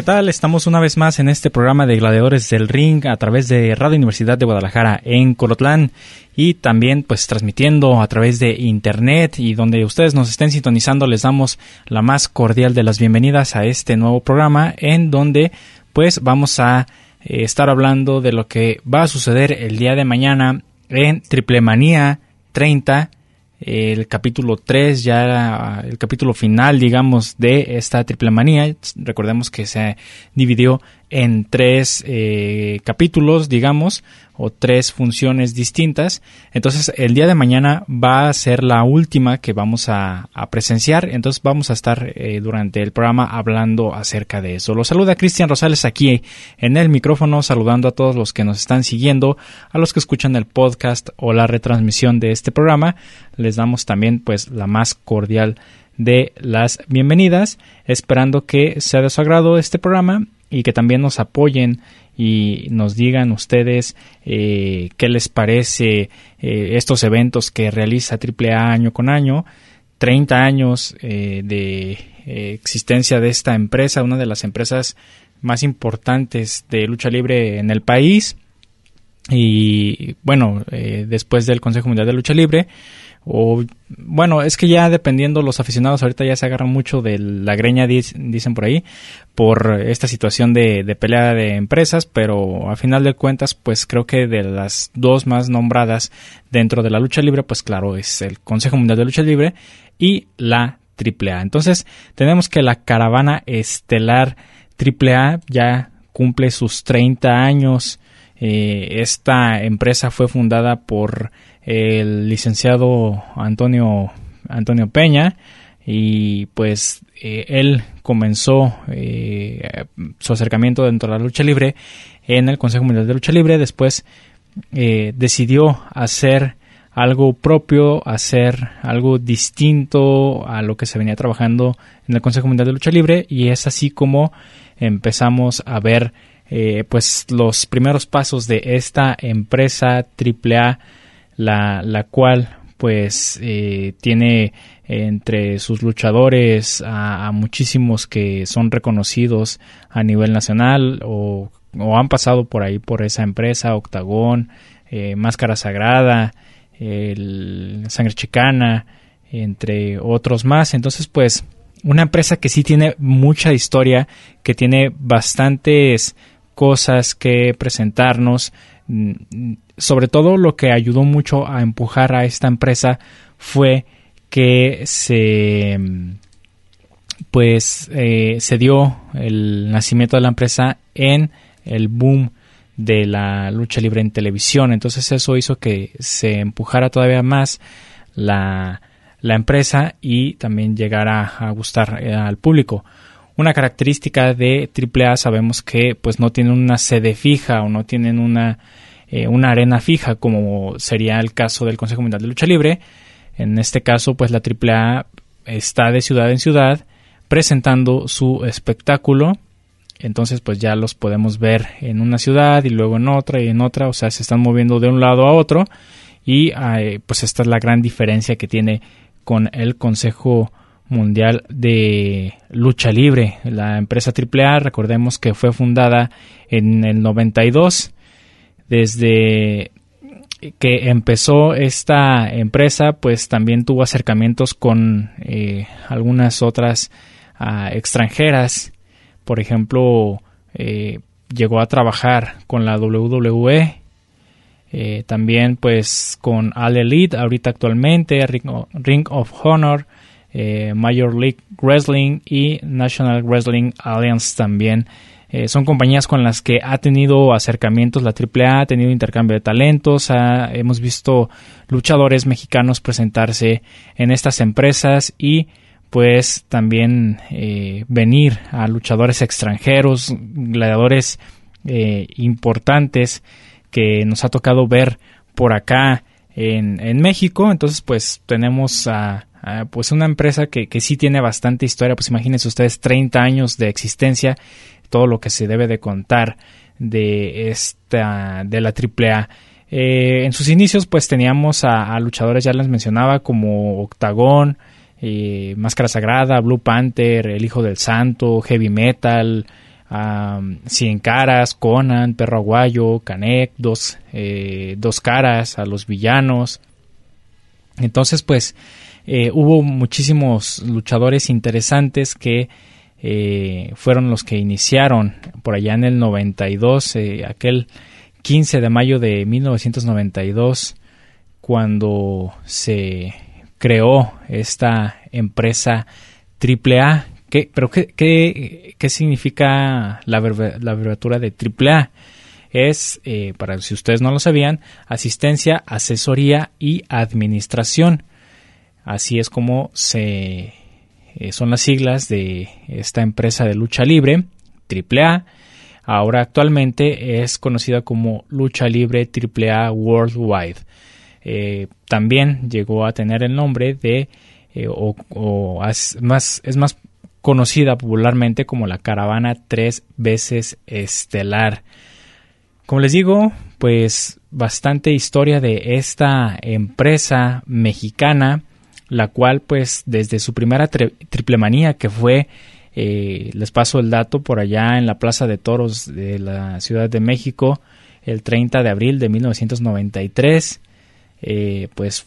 ¿Qué tal? Estamos una vez más en este programa de Gladiadores del Ring a través de Radio Universidad de Guadalajara en Colotlán y también pues transmitiendo a través de internet y donde ustedes nos estén sintonizando les damos la más cordial de las bienvenidas a este nuevo programa en donde pues vamos a eh, estar hablando de lo que va a suceder el día de mañana en Triple Manía 30 el capítulo 3, ya el capítulo final, digamos, de esta triple manía. Recordemos que se dividió en tres eh, capítulos, digamos, o tres funciones distintas. Entonces, el día de mañana va a ser la última que vamos a, presenciar. Entonces, vamos a estar eh, durante el programa hablando acerca de eso. Los saluda Cristian Rosales aquí en el micrófono, saludando a todos los que nos están siguiendo, a los que escuchan el podcast o la retransmisión de este programa. Les damos también, pues, la más cordial de las bienvenidas, esperando que sea de su agrado este programa y que también nos apoyen y nos digan ustedes eh, qué les parece eh, estos eventos que realiza AAA año con año. 30 años eh, de existencia de esta empresa, una de las empresas más importantes de lucha libre en el país. Y bueno, después del Consejo Mundial de Lucha Libre, o bueno, es que ya dependiendo los aficionados ahorita ya se agarran mucho de la greña, dicen por ahí, por esta situación de, de pelea de empresas, pero a final de cuentas, pues creo que de las dos más nombradas dentro de la lucha libre, pues claro, es el Consejo Mundial de Lucha Libre y la AAA. Entonces, tenemos que la caravana estelar AAA ya cumple sus 30 años. Eh, esta empresa fue fundada por el licenciado Antonio, Antonio Peña y pues eh, él comenzó eh, su acercamiento dentro de la lucha libre en el Consejo Mundial de Lucha Libre, después eh, decidió hacer algo propio, hacer algo distinto a lo que se venía trabajando en el Consejo Mundial de Lucha Libre. Y es así como empezamos a ver pues los primeros pasos de esta empresa AAA la, la cual pues eh, tiene entre sus luchadores a, muchísimos que son reconocidos a nivel nacional o, han pasado por ahí por esa empresa, Octagón, eh, Máscara Sagrada, el Sangre Chicana, entre otros más. Entonces, pues, una empresa que sí tiene mucha historia, que tiene bastantes cosas que presentarnos, Mm, sobre todo lo que ayudó mucho a empujar a esta empresa fue que se pues eh, se dio el nacimiento de la empresa en el boom de la lucha libre en televisión. Entonces eso hizo que se empujara todavía más la, la empresa y también llegara a gustar eh, al público una característica de AAA sabemos que pues no tienen una sede fija o no tienen una, eh, una arena fija como sería el caso del Consejo Mundial de Lucha Libre. En este caso pues la AAA está de ciudad en ciudad presentando su espectáculo. Entonces pues ya los podemos ver en una ciudad y luego en otra y en otra, o sea, se están moviendo de un lado a otro. Y eh, pues esta es la gran diferencia que tiene con el Consejo Mundial de Lucha Libre. La empresa AAA, recordemos que fue fundada en el 92. Desde que empezó esta empresa, pues también tuvo acercamientos con eh, algunas otras ah, extranjeras. Por ejemplo, eh, llegó a trabajar con la WWE. Eh, también pues con All Elite ahorita actualmente, Ring of Honor, eh, Major League Wrestling y National Wrestling Alliance también Eh, son compañías con las que ha tenido acercamientos la AAA, ha tenido intercambio de talentos, hemos visto luchadores mexicanos presentarse en estas empresas y pues también eh, venir a luchadores extranjeros, gladiadores importantes que nos ha tocado ver por acá en, en México. Entonces, pues tenemos a, pues una empresa que, que, sí tiene bastante historia. Pues imagínense ustedes 30 años de existencia, todo lo que se debe de contar de esta de la AAA. Eh, en sus inicios, pues teníamos a, a, luchadores, ya les mencionaba, como Octagón, eh, Máscara Sagrada, Blue Panther, El Hijo del Santo, Heavy Metal, Cien Caras, Conan, Perro Aguayo, Canek, dos, eh, dos caras a los villanos. Entonces, pues, eh, hubo muchísimos luchadores interesantes que fueron los que iniciaron por allá en el 92, aquel 15 de mayo de 1992, cuando se creó esta empresa AAA. ¿Qué, ¿Pero qué, qué, significa la, la, abreviatura de AAA? Es, eh, para si ustedes no lo sabían, asistencia, asesoría y administración. Así es como se, eh, son las siglas de esta empresa de lucha libre, AAA. Ahora actualmente es conocida como Lucha Libre AAA Worldwide. Eh, también llegó a tener el nombre de, eh, o, es, más, es más conocida popularmente como la caravana tres veces estelar. Como les digo, pues bastante historia de esta empresa mexicana, la cual pues desde su primera triple manía que fue, eh, les paso el dato, por allá en la Plaza de Toros de la Ciudad de México, el 30 de abril de 1993, eh, pues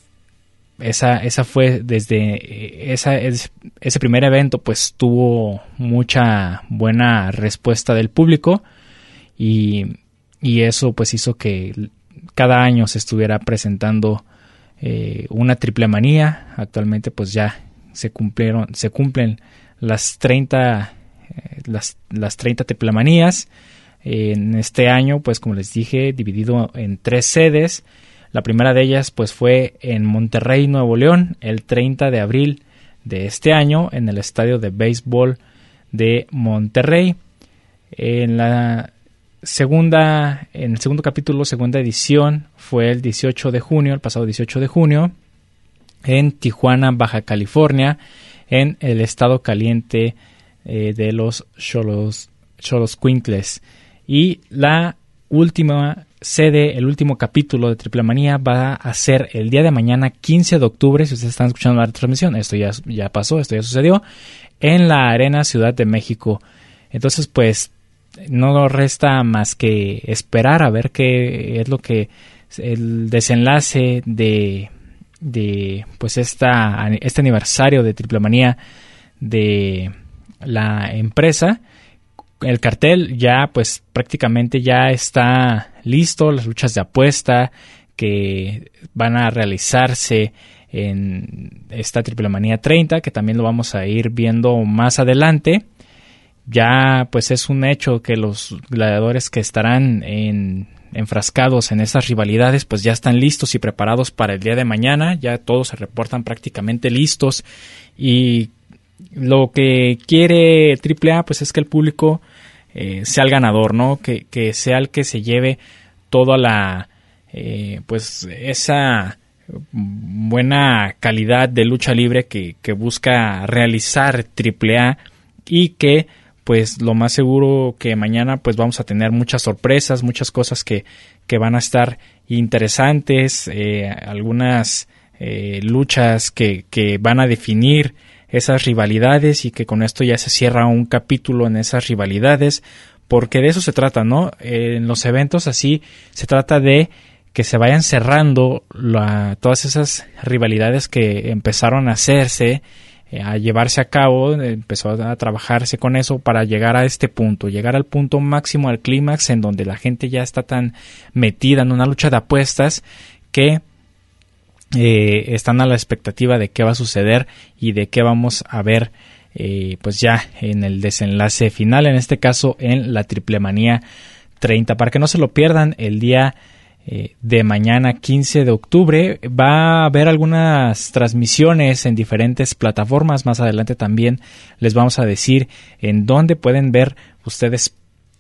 esa, esa fue desde eh, esa, ese primer evento pues tuvo mucha buena respuesta del público y, eso pues hizo que cada año se estuviera presentando eh, una triple manía. Actualmente pues ya se cumplieron se cumplen las 30 las, las 30 triple manías. En este año pues como les dije dividido en tres sedes. La primera de ellas pues fue en Monterrey, Nuevo León, el 30 de abril de este año en el estadio de béisbol de Monterrey. En la segunda, en el segundo capítulo, segunda edición, fue el 18 de junio, el pasado 18 de junio, en Tijuana, Baja California, en el estado caliente eh, de los Cholos, Cholos Quincles. Y la última sede, el último capítulo de Triple Manía va a ser el día de mañana, 15 de octubre, si ustedes están escuchando la transmisión, esto ya, ya pasó, esto ya sucedió, en la Arena Ciudad de México. Entonces, pues, no resta más que esperar a ver qué es lo que el desenlace de, de pues esta, este aniversario de Triple Manía de la empresa el cartel ya pues prácticamente ya está listo, las luchas de apuesta que van a realizarse en esta Triple Manía 30, que también lo vamos a ir viendo más adelante. Ya pues es un hecho que los gladiadores que estarán en, enfrascados en esas rivalidades pues ya están listos y preparados para el día de mañana, ya todos se reportan prácticamente listos y lo que quiere AAA pues es que el público eh, sea el ganador, ¿no? Que, sea el que se lleve toda la, eh, pues esa buena calidad de lucha libre que, busca realizar AAA y que pues lo más seguro que mañana pues vamos a tener muchas sorpresas, muchas cosas que, que van a estar interesantes, eh, algunas luchas que, que van a definir esas rivalidades y que con esto ya se cierra un capítulo en esas rivalidades, porque de eso se trata, ¿no? en los eventos así se trata de que se vayan cerrando todas esas rivalidades que empezaron a hacerse, eh, a llevarse a cabo, empezó a trabajarse con eso para llegar a este punto, llegar al punto máximo, al clímax, en donde la gente ya está tan metida en una lucha de apuestas que eh, están a la expectativa de qué va a suceder y de qué vamos a ver eh, pues ya en el desenlace final, en este caso en la Triple Manía 30. Para que no se lo pierdan, el día eh, de mañana 15 de octubre va a haber algunas transmisiones en diferentes plataformas. Más adelante también les vamos a decir en dónde pueden ver ustedes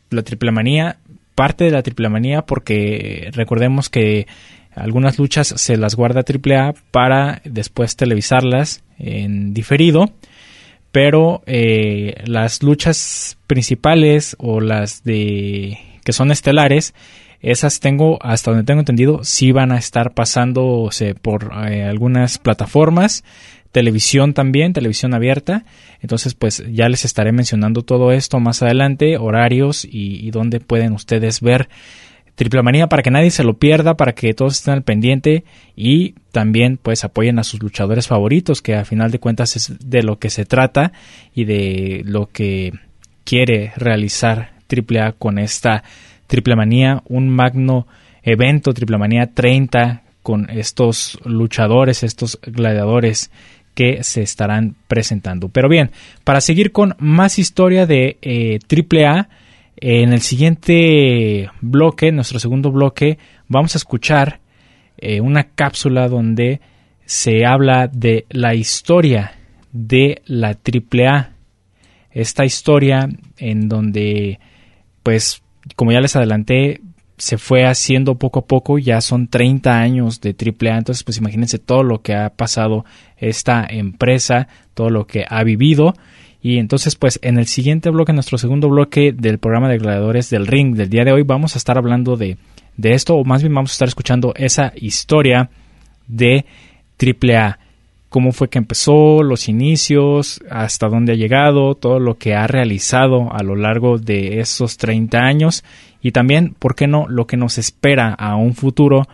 la Triple Manía, parte de la Triple Manía, porque recordemos que algunas luchas se las guarda AAA para después televisarlas en diferido pero eh, las luchas principales o las de que son estelares esas tengo hasta donde tengo entendido sí van a estar pasándose por eh, algunas plataformas televisión también televisión abierta. Entonces pues ya les estaré mencionando todo esto más adelante horarios y, y dónde pueden ustedes ver Triple Manía para que nadie se lo pierda, para que todos estén al pendiente y también pues apoyen a sus luchadores favoritos, que a final de cuentas es de lo que se trata y de lo que quiere realizar Triple A con esta Triple Manía, un magno evento Triple Manía 30 con estos luchadores, estos gladiadores que se estarán presentando. Pero bien, para seguir con más historia de eh, Triple A, en el siguiente bloque, nuestro segundo bloque, vamos a escuchar eh, una cápsula donde se habla de la historia de la AAA. Esta historia en donde, pues, como ya les adelanté, se fue haciendo poco a poco, ya son 30 años de AAA, entonces pues imagínense todo lo que ha pasado esta empresa, todo lo que ha vivido y entonces, pues en el siguiente bloque, nuestro segundo bloque del programa de gladiadores del ring del día de hoy, vamos a estar hablando de, de esto, o más bien vamos a estar escuchando esa historia de AAA. Cómo fue que empezó, los inicios, hasta dónde ha llegado, todo lo que ha realizado a lo largo de esos 30 años y también, ¿por qué no?, lo que nos espera a un futuro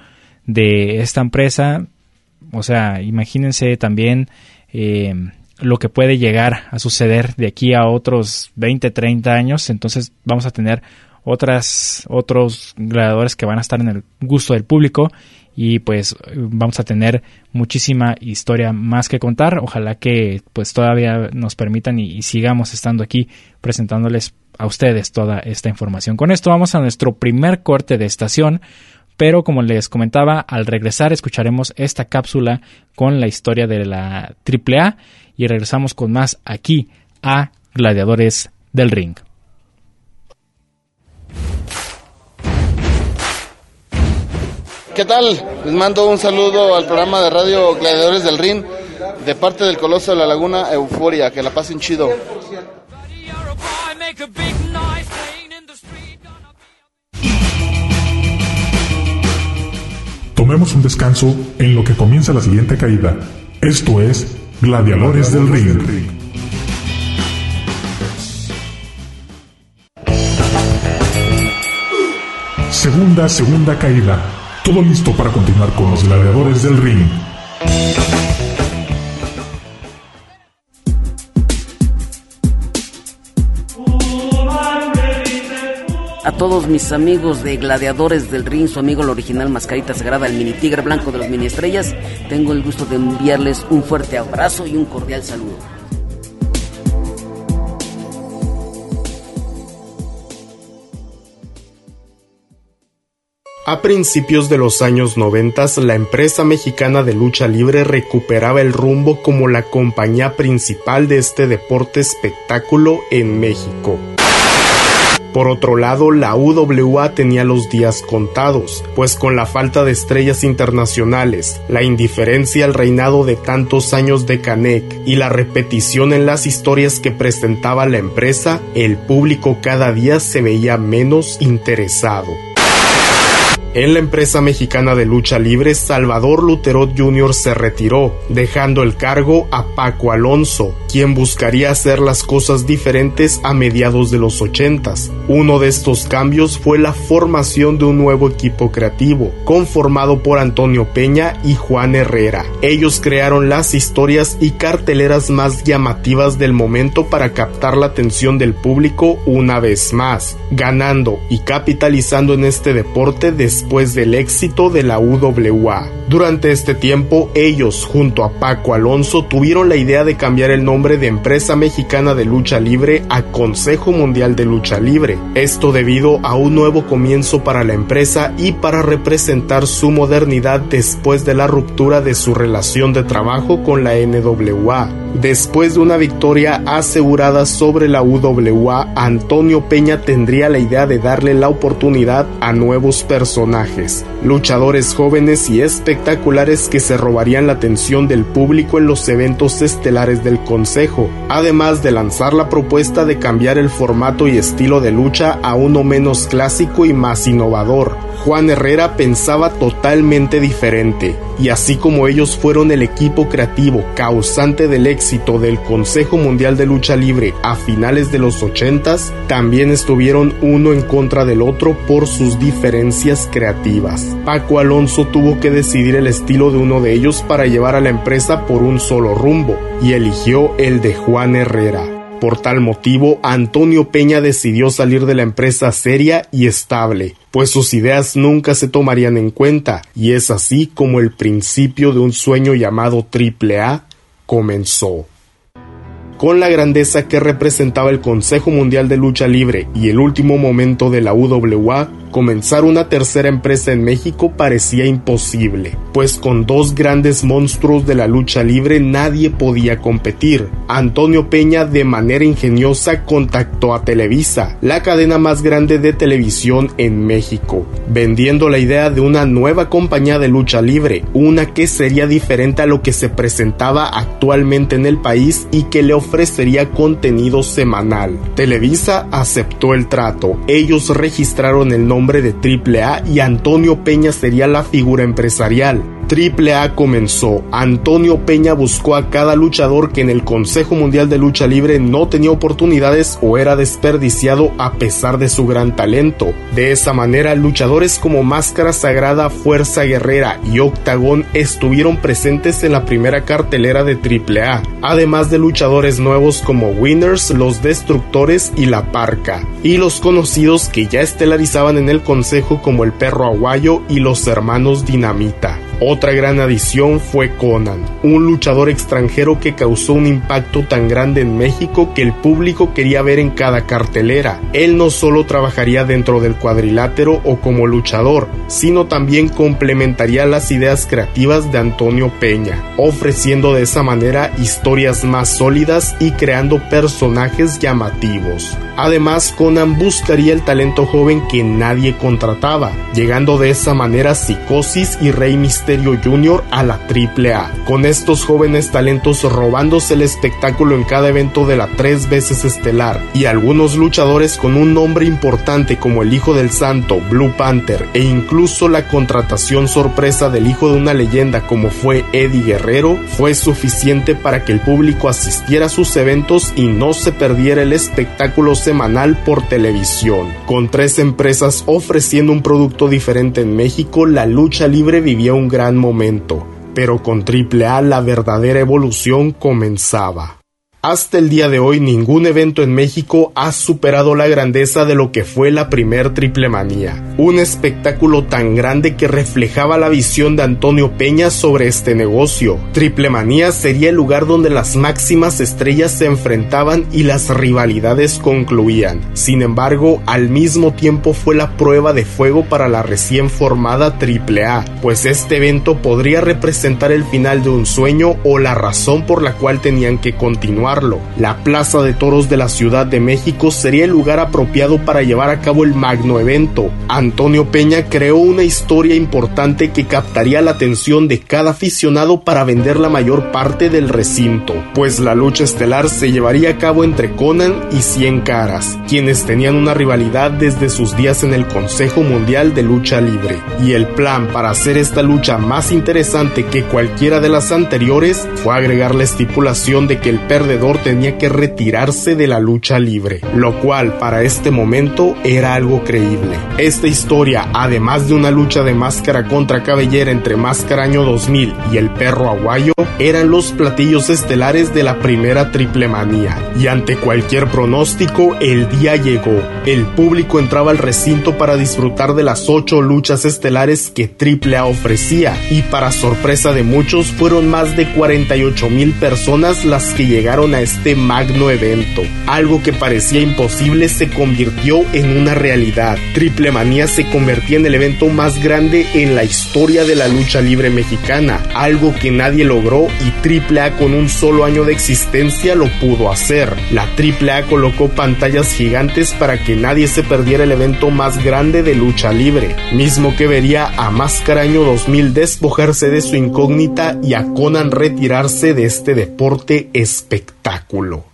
de esta empresa. O sea, imagínense también eh, lo que puede llegar a suceder de aquí a otros 20, 30 años. Entonces vamos a tener otras, otros gladiadores que van a estar en el gusto del público y pues vamos a tener muchísima historia más que contar. Ojalá que pues todavía nos permitan y, y sigamos estando aquí presentándoles a ustedes toda esta información. Con esto vamos a nuestro primer corte de estación pero como les comentaba, al regresar escucharemos esta cápsula con la historia de la AAA y regresamos con más aquí a Gladiadores del Ring. ¿Qué tal? Les mando un saludo al programa de radio Gladiadores del Ring de parte del Coloso de la Laguna Euforia. Que la pasen chido. Tomemos un descanso en lo que comienza la siguiente caída. Esto es Gladiadores del Ring. Segunda, segunda caída. Todo listo para continuar con los Gladiadores del Ring. A todos mis amigos de Gladiadores del Ring, su amigo el original Mascarita Sagrada, el mini tigre blanco de los mini estrellas, tengo el gusto de enviarles un fuerte abrazo y un cordial saludo. A principios de los años 90, la empresa mexicana de lucha libre recuperaba el rumbo como la compañía principal de este deporte espectáculo en México. Por otro lado, la UWA tenía los días contados, pues con la falta de estrellas internacionales, la indiferencia al reinado de tantos años de Canek y la repetición en las historias que presentaba la empresa, el público cada día se veía menos interesado. En la empresa mexicana de lucha libre, Salvador Lutero Jr. se retiró, dejando el cargo a Paco Alonso, quien buscaría hacer las cosas diferentes a mediados de los ochentas. Uno de estos cambios fue la formación de un nuevo equipo creativo, conformado por Antonio Peña y Juan Herrera. Ellos crearon las historias y carteleras más llamativas del momento para captar la atención del público una vez más, ganando y capitalizando en este deporte de después del éxito de la UWA. Durante este tiempo, ellos, junto a Paco Alonso, tuvieron la idea de cambiar el nombre de Empresa Mexicana de Lucha Libre a Consejo Mundial de Lucha Libre. Esto debido a un nuevo comienzo para la empresa y para representar su modernidad después de la ruptura de su relación de trabajo con la NWA. Después de una victoria asegurada sobre la UWA, Antonio Peña tendría la idea de darle la oportunidad a nuevos personajes, luchadores jóvenes y espectaculares que se robarían la atención del público en los eventos estelares del Consejo, además de lanzar la propuesta de cambiar el formato y estilo de lucha a uno menos clásico y más innovador. Juan Herrera pensaba totalmente diferente, y así como ellos fueron el equipo creativo causante del éxito del Consejo Mundial de Lucha Libre a finales de los 80, también estuvieron uno en contra del otro por sus diferencias creativas. Paco Alonso tuvo que decidir el estilo de uno de ellos para llevar a la empresa por un solo rumbo, y eligió el de Juan Herrera. Por tal motivo, Antonio Peña decidió salir de la empresa seria y estable, pues sus ideas nunca se tomarían en cuenta, y es así como el principio de un sueño llamado AAA comenzó. Con la grandeza que representaba el Consejo Mundial de Lucha Libre y el último momento de la UWA, comenzar una tercera empresa en México parecía imposible, pues con dos grandes monstruos de la lucha libre nadie podía competir. Antonio Peña de manera ingeniosa contactó a Televisa, la cadena más grande de televisión en México, vendiendo la idea de una nueva compañía de lucha libre, una que sería diferente a lo que se presentaba actualmente en el país y que le ofrecería contenido semanal. Televisa aceptó el trato, ellos registraron el nombre de AAA y Antonio Peña sería la figura empresarial. AAA comenzó. Antonio Peña buscó a cada luchador que en el Consejo Mundial de Lucha Libre no tenía oportunidades o era desperdiciado a pesar de su gran talento. De esa manera, luchadores como Máscara Sagrada, Fuerza Guerrera y Octagón estuvieron presentes en la primera cartelera de AAA, además de luchadores nuevos como Winners, Los Destructores y La Parca, y los conocidos que ya estelarizaban en el Consejo como el Perro Aguayo y los Hermanos Dinamita. Otra gran adición fue Conan, un luchador extranjero que causó un impacto tan grande en México que el público quería ver en cada cartelera. Él no solo trabajaría dentro del cuadrilátero o como luchador, sino también complementaría las ideas creativas de Antonio Peña, ofreciendo de esa manera historias más sólidas y creando personajes llamativos. Además, Conan buscaría el talento joven que nadie contrataba, llegando de esa manera Psicosis y Rey Junior a la AAA, con estos jóvenes talentos robándose el espectáculo en cada evento de la tres veces estelar, y algunos luchadores con un nombre importante como el Hijo del Santo, Blue Panther, e incluso la contratación sorpresa del hijo de una leyenda como fue Eddie Guerrero, fue suficiente para que el público asistiera a sus eventos y no se perdiera el espectáculo semanal por televisión. Con tres empresas ofreciendo un producto diferente en México, la lucha libre vivía un gran gran momento, pero con AAA la verdadera evolución comenzaba. Hasta el día de hoy ningún evento en México ha superado la grandeza de lo que fue la primer Triple Manía, un espectáculo tan grande que reflejaba la visión de Antonio Peña sobre este negocio. Triple Manía sería el lugar donde las máximas estrellas se enfrentaban y las rivalidades concluían. Sin embargo, al mismo tiempo fue la prueba de fuego para la recién formada Triple A, pues este evento podría representar el final de un sueño o la razón por la cual tenían que continuar la Plaza de Toros de la Ciudad de México sería el lugar apropiado para llevar a cabo el magno evento. Antonio Peña creó una historia importante que captaría la atención de cada aficionado para vender la mayor parte del recinto, pues la lucha estelar se llevaría a cabo entre Conan y Cien Caras, quienes tenían una rivalidad desde sus días en el Consejo Mundial de Lucha Libre. Y el plan para hacer esta lucha más interesante que cualquiera de las anteriores fue agregar la estipulación de que el perdedor tenía que retirarse de la lucha libre, lo cual para este momento era algo creíble. Esta historia, además de una lucha de máscara contra cabellera entre Máscara Año 2000 y el perro aguayo, eran los platillos estelares de la primera triple manía. Y ante cualquier pronóstico, el día llegó. El público entraba al recinto para disfrutar de las ocho luchas estelares que AAA ofrecía, y para sorpresa de muchos, fueron más de 48 mil personas las que llegaron a este magno evento. Algo que parecía imposible se convirtió en una realidad. Triple Manía se convertía en el evento más grande en la historia de la lucha libre mexicana, algo que nadie logró y AAA con un solo año de existencia lo pudo hacer. La AAA colocó pantallas gigantes para que nadie se perdiera el evento más grande de lucha libre, mismo que vería a Máscara Año 2000 despojarse de su incógnita y a Conan retirarse de este deporte espectáculo.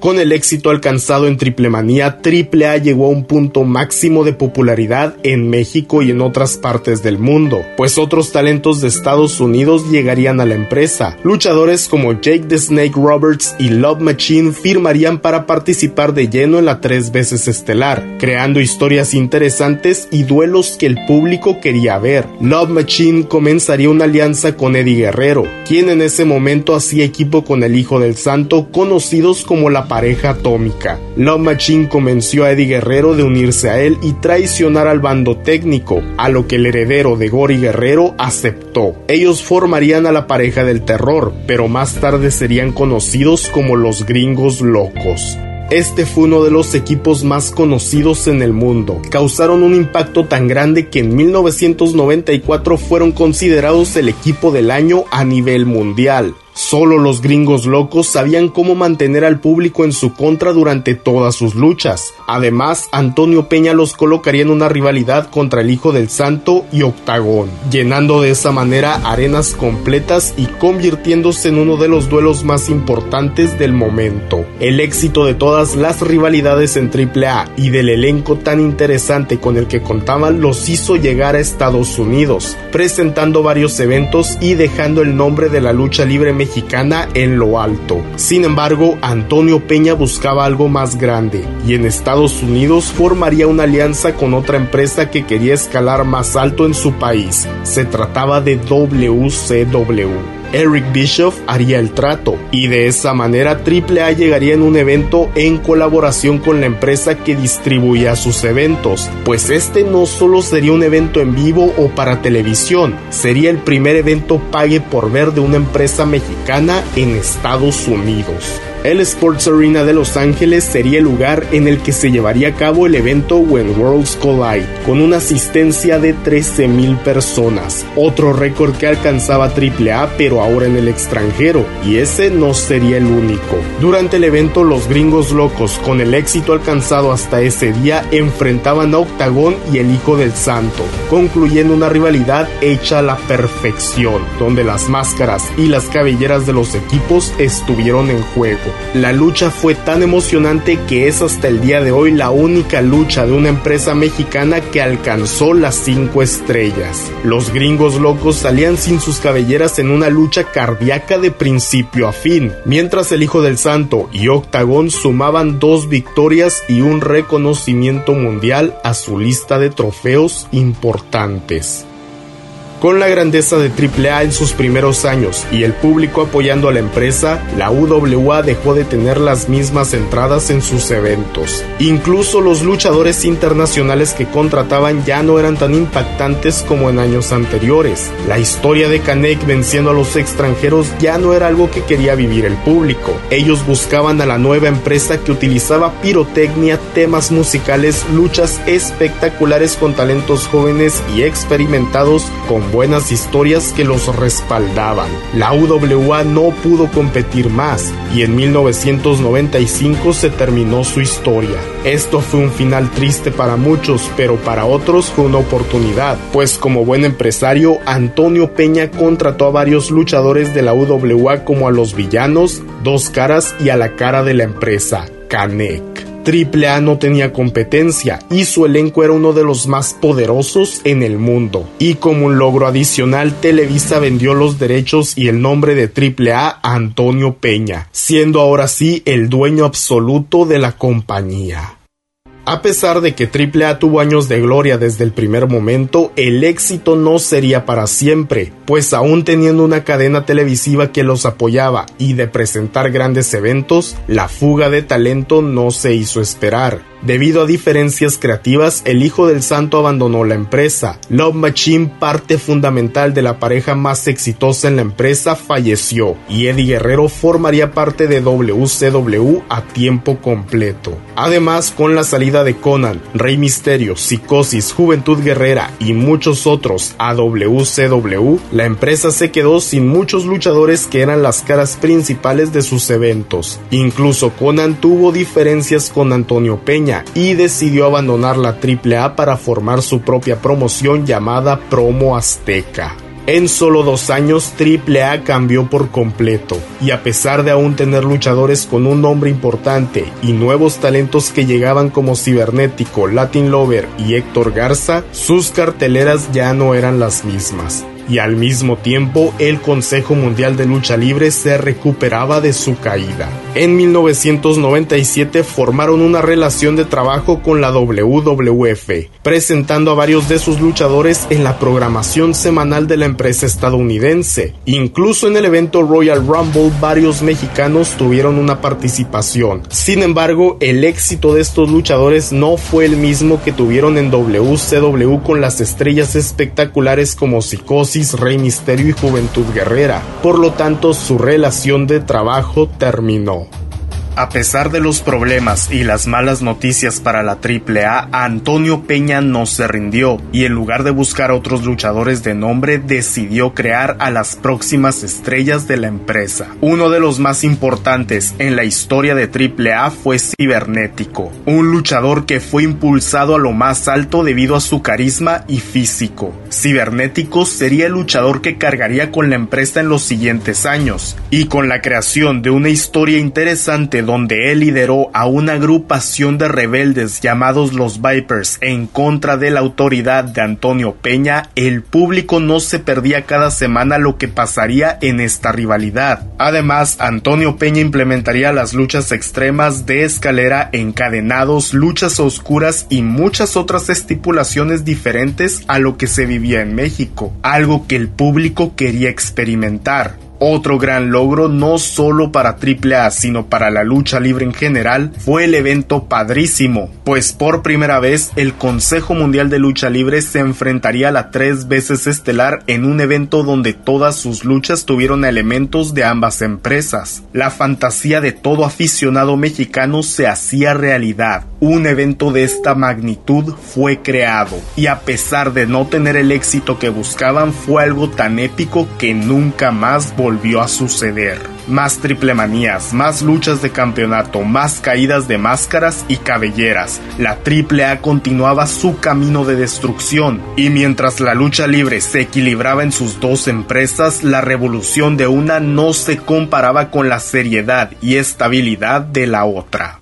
Con el éxito alcanzado en Triplemanía, AAA llegó a un punto máximo de popularidad en México y en otras partes del mundo, pues otros talentos de Estados Unidos llegarían a la empresa. Luchadores como Jake the Snake Roberts y Love Machine firmarían para participar de lleno en la tres veces estelar, creando historias interesantes y duelos que el público quería ver. Love Machine comenzaría una alianza con Eddie Guerrero, quien en ese momento hacía equipo con el Hijo del Santo, conocidos como la pareja atómica. Love Machine convenció a Eddie Guerrero de unirse a él y traicionar al bando técnico, a lo que el heredero de Gory Guerrero aceptó. Ellos formarían a la pareja del terror, pero más tarde serían conocidos como los gringos locos. Este fue uno de los equipos más conocidos en el mundo. Causaron un impacto tan grande que en 1994 fueron considerados el equipo del año a nivel mundial. Solo los gringos locos sabían cómo mantener al público en su contra durante todas sus luchas. Además, Antonio Peña los colocaría en una rivalidad contra el Hijo del Santo y Octagón, llenando de esa manera arenas completas y convirtiéndose en uno de los duelos más importantes del momento. El éxito de todas las rivalidades en AAA y del elenco tan interesante con el que contaban los hizo llegar a Estados Unidos, presentando varios eventos y dejando el nombre de la lucha libre mexicana mexicana en lo alto. Sin embargo, Antonio Peña buscaba algo más grande y en Estados Unidos formaría una alianza con otra empresa que quería escalar más alto en su país. Se trataba de WCW. Eric Bischoff haría el trato y de esa manera AAA llegaría en un evento en colaboración con la empresa que distribuía sus eventos, pues este no solo sería un evento en vivo o para televisión, sería el primer evento pague por ver de una empresa mexicana en Estados Unidos. El Sports Arena de Los Ángeles sería el lugar en el que se llevaría a cabo el evento When Worlds Collide, con una asistencia de 13.000 personas, otro récord que alcanzaba AAA pero ahora en el extranjero, y ese no sería el único. Durante el evento los gringos locos, con el éxito alcanzado hasta ese día, enfrentaban a Octagón y el Hijo del Santo, concluyendo una rivalidad hecha a la perfección, donde las máscaras y las cabelleras de los equipos estuvieron en juego. La lucha fue tan emocionante que es hasta el día de hoy la única lucha de una empresa mexicana que alcanzó las 5 estrellas. Los gringos locos salían sin sus cabelleras en una lucha cardíaca de principio a fin, mientras el Hijo del Santo y Octagón sumaban dos victorias y un reconocimiento mundial a su lista de trofeos importantes. Con la grandeza de AAA en sus primeros años y el público apoyando a la empresa, la UWA dejó de tener las mismas entradas en sus eventos. Incluso los luchadores internacionales que contrataban ya no eran tan impactantes como en años anteriores. La historia de Kanek venciendo a los extranjeros ya no era algo que quería vivir el público. Ellos buscaban a la nueva empresa que utilizaba pirotecnia, temas musicales, luchas espectaculares con talentos jóvenes y experimentados con buenas historias que los respaldaban. La UWA no pudo competir más y en 1995 se terminó su historia. Esto fue un final triste para muchos, pero para otros fue una oportunidad, pues como buen empresario, Antonio Peña contrató a varios luchadores de la UWA como a los villanos, dos caras y a la cara de la empresa, Canek. AAA no tenía competencia y su elenco era uno de los más poderosos en el mundo. Y como un logro adicional, Televisa vendió los derechos y el nombre de AAA a Antonio Peña, siendo ahora sí el dueño absoluto de la compañía. A pesar de que AAA tuvo años de gloria desde el primer momento, el éxito no sería para siempre, pues aún teniendo una cadena televisiva que los apoyaba y de presentar grandes eventos, la fuga de talento no se hizo esperar. Debido a diferencias creativas, el hijo del santo abandonó la empresa. Love Machine, parte fundamental de la pareja más exitosa en la empresa, falleció y Eddie Guerrero formaría parte de WCW a tiempo completo. Además, con la salida de Conan, Rey Misterio, Psicosis, Juventud Guerrera y muchos otros a WCW, la empresa se quedó sin muchos luchadores que eran las caras principales de sus eventos. Incluso Conan tuvo diferencias con Antonio Peña y decidió abandonar la AAA para formar su propia promoción llamada Promo Azteca. En solo dos años, AAA cambió por completo, y a pesar de aún tener luchadores con un nombre importante y nuevos talentos que llegaban como Cibernético, Latin Lover y Héctor Garza, sus carteleras ya no eran las mismas y al mismo tiempo el Consejo Mundial de Lucha Libre se recuperaba de su caída. En 1997 formaron una relación de trabajo con la WWF, presentando a varios de sus luchadores en la programación semanal de la empresa estadounidense. Incluso en el evento Royal Rumble varios mexicanos tuvieron una participación. Sin embargo, el éxito de estos luchadores no fue el mismo que tuvieron en WCW con las estrellas espectaculares como Psicosis, Rey Misterio y Juventud Guerrera. Por lo tanto, su relación de trabajo terminó. A pesar de los problemas y las malas noticias para la AAA, Antonio Peña no se rindió y en lugar de buscar a otros luchadores de nombre decidió crear a las próximas estrellas de la empresa. Uno de los más importantes en la historia de AAA fue Cibernético, un luchador que fue impulsado a lo más alto debido a su carisma y físico. Cibernético sería el luchador que cargaría con la empresa en los siguientes años y con la creación de una historia interesante donde él lideró a una agrupación de rebeldes llamados los Vipers en contra de la autoridad de Antonio Peña, el público no se perdía cada semana lo que pasaría en esta rivalidad. Además, Antonio Peña implementaría las luchas extremas de escalera, encadenados, luchas oscuras y muchas otras estipulaciones diferentes a lo que se vivía en México, algo que el público quería experimentar. Otro gran logro no solo para AAA sino para la lucha libre en general fue el evento padrísimo, pues por primera vez el Consejo Mundial de Lucha Libre se enfrentaría a la tres veces estelar en un evento donde todas sus luchas tuvieron elementos de ambas empresas. La fantasía de todo aficionado mexicano se hacía realidad. Un evento de esta magnitud fue creado y a pesar de no tener el éxito que buscaban fue algo tan épico que nunca más volvió volvió a suceder. Más triple manías, más luchas de campeonato, más caídas de máscaras y cabelleras. La Triple A continuaba su camino de destrucción y mientras la lucha libre se equilibraba en sus dos empresas, la revolución de una no se comparaba con la seriedad y estabilidad de la otra.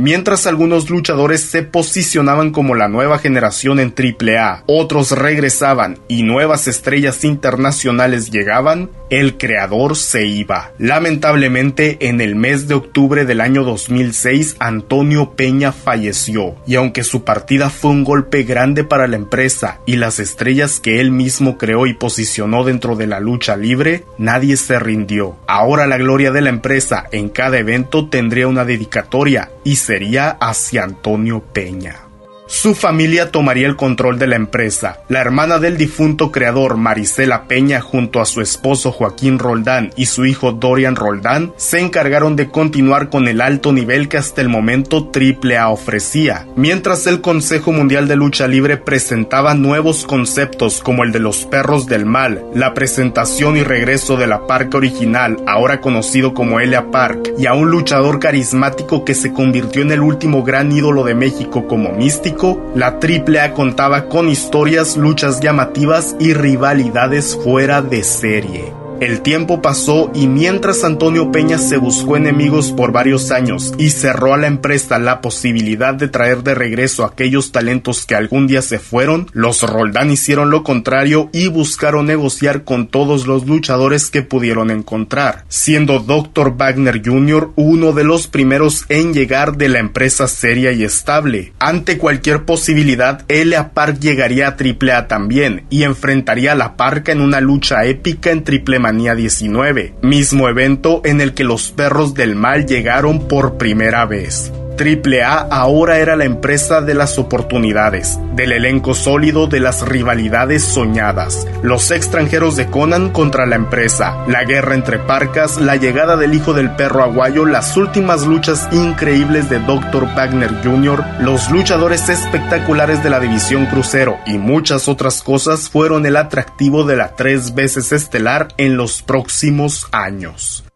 Mientras algunos luchadores se posicionaban como la nueva generación en AAA, otros regresaban y nuevas estrellas internacionales llegaban, el creador se iba. Lamentablemente, en el mes de octubre del año 2006, Antonio Peña falleció, y aunque su partida fue un golpe grande para la empresa y las estrellas que él mismo creó y posicionó dentro de la lucha libre, nadie se rindió. Ahora la gloria de la empresa en cada evento tendría una dedicatoria y sería hacia Antonio Peña. Su familia tomaría el control de la empresa. La hermana del difunto creador Marisela Peña junto a su esposo Joaquín Roldán y su hijo Dorian Roldán se encargaron de continuar con el alto nivel que hasta el momento AAA ofrecía, mientras el Consejo Mundial de Lucha Libre presentaba nuevos conceptos como el de los perros del mal, la presentación y regreso de la parca original, ahora conocido como Elia Park, y a un luchador carismático que se convirtió en el último gran ídolo de México como Místico la AAA contaba con historias, luchas llamativas y rivalidades fuera de serie. El tiempo pasó y mientras Antonio Peña se buscó enemigos por varios años y cerró a la empresa la posibilidad de traer de regreso aquellos talentos que algún día se fueron, los Roldán hicieron lo contrario y buscaron negociar con todos los luchadores que pudieron encontrar, siendo Dr. Wagner Jr. uno de los primeros en llegar de la empresa seria y estable. Ante cualquier posibilidad, Elia Park llegaría a AAA también y enfrentaría a la Parca en una lucha épica en Triple Manía 19, mismo evento en el que los perros del mal llegaron por primera vez. AAA ahora era la empresa de las oportunidades, del elenco sólido de las rivalidades soñadas, los extranjeros de Conan contra la empresa, la guerra entre parcas, la llegada del hijo del perro aguayo, las últimas luchas increíbles de Dr. Wagner Jr., los luchadores espectaculares de la división crucero y muchas otras cosas fueron el atractivo de la tres veces estelar en los próximos años.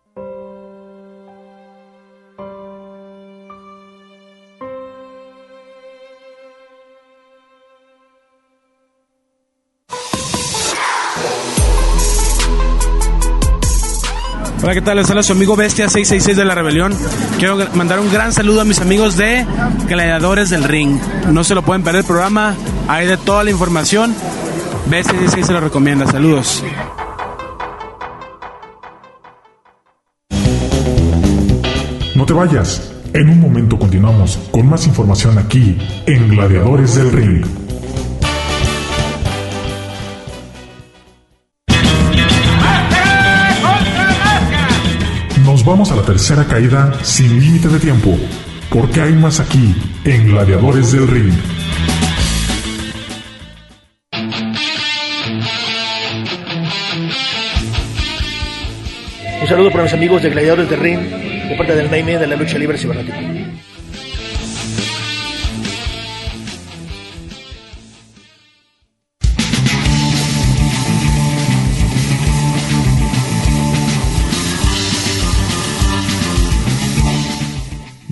Hola, ¿qué tal? Les habla su amigo Bestia 666 de la Rebelión. Quiero mandar un gran saludo a mis amigos de Gladiadores del Ring. No se lo pueden perder el programa, hay de toda la información. Bestia 666 se lo recomienda. Saludos. No te vayas. En un momento continuamos con más información aquí en Gladiadores del Ring. Nos vamos a la tercera caída sin límite de tiempo, porque hay más aquí en Gladiadores del Ring. Un saludo para mis amigos de Gladiadores del Ring, de parte del Naime de la lucha libre cibernética.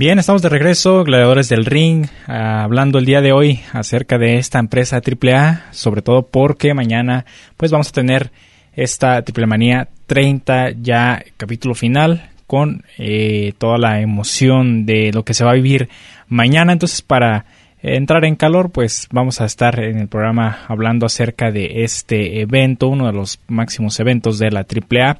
Bien, estamos de regreso, Gladiadores del Ring, hablando el día de hoy acerca de esta empresa AAA, sobre todo porque mañana pues vamos a tener esta Triple Manía 30 ya capítulo final con eh, toda la emoción de lo que se va a vivir mañana. Entonces para entrar en calor pues vamos a estar en el programa hablando acerca de este evento, uno de los máximos eventos de la AAA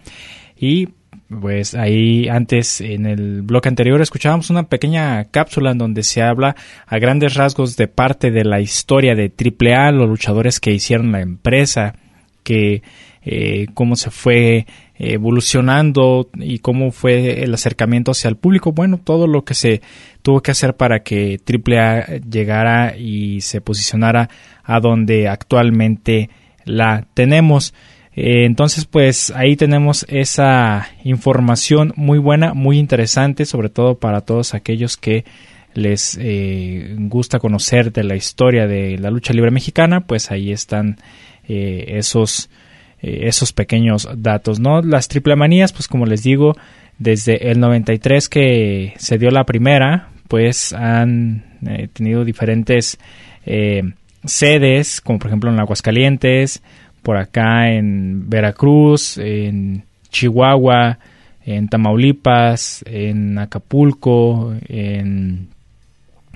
y pues ahí antes en el bloque anterior escuchábamos una pequeña cápsula en donde se habla a grandes rasgos de parte de la historia de AAA, los luchadores que hicieron la empresa, que eh, cómo se fue evolucionando y cómo fue el acercamiento hacia el público. Bueno, todo lo que se tuvo que hacer para que AAA llegara y se posicionara a donde actualmente la tenemos. Eh, entonces, pues ahí tenemos esa información muy buena, muy interesante, sobre todo para todos aquellos que les eh, gusta conocer de la historia de la lucha libre mexicana, pues ahí están eh, esos, esos pequeños datos, ¿no? Las triple manías, pues como les digo, desde el 93 que se dio la primera, pues han tenido diferentes sedes, como por ejemplo en Aguascalientes, por acá en Veracruz, en Chihuahua, en Tamaulipas, en Acapulco, en,